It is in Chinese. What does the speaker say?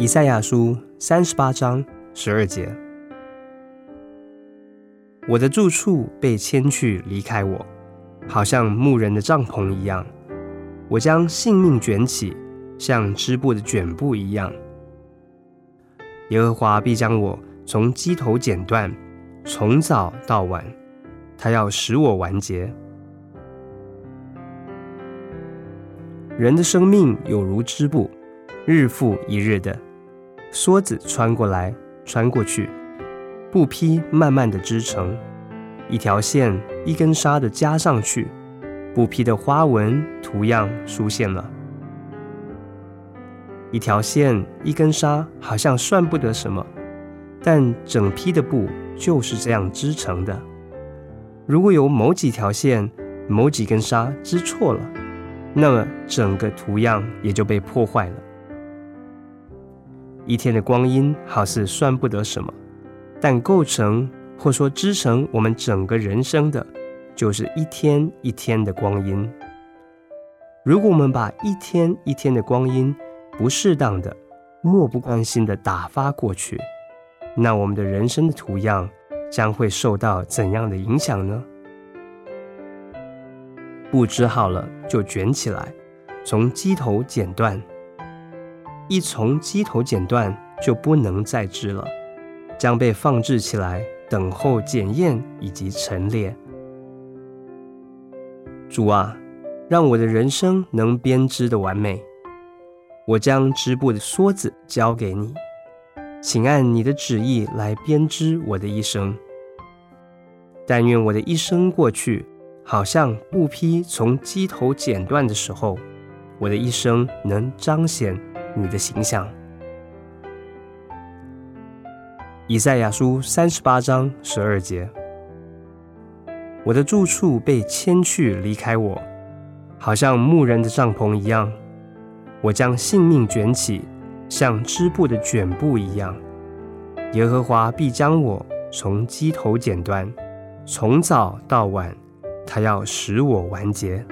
以赛亚书三十八章十二节：我的住处被迁去，离开我，好像牧人的帐篷一样。我将性命卷起，像织布的卷布一样。耶和华必将我从机头剪断，从早到晚，他要使我完结。人的生命有如织布，日复一日的梭子穿过来穿过去，布匹慢慢的织成，一条线一根纱的加上去，布匹的花纹图样出现了。一条线一根纱好像算不得什么，但整批的布就是这样织成的。如果有某几条线、某几根纱织错了，那么整个图样也就被破坏了。一天的光阴好似算不得什么，但构成或说织成我们整个人生的，就是一天一天的光阴。如果我们把一天一天的光阴不适当的、漠不关心的打发过去，那我们的人生的图样将会受到怎样的影响呢？布织好了就卷起来，从机头剪断。一从机头剪断就不能再织了，将被放置起来，等候检验以及陈列。主啊，让我的人生能编织的完美。我将织布的梭子交给你，请按你的旨意来编织我的一生。但愿我的一生过去。好像布匹从机头剪断的时候，我的一生能彰显你的形象。以赛亚书三十八章十二节：我的住处被迁去，离开我，好像牧人的帐篷一样。我将性命卷起，像织布的卷布一样。耶和华必将我从机头剪断，从早到晚。他要使我完结。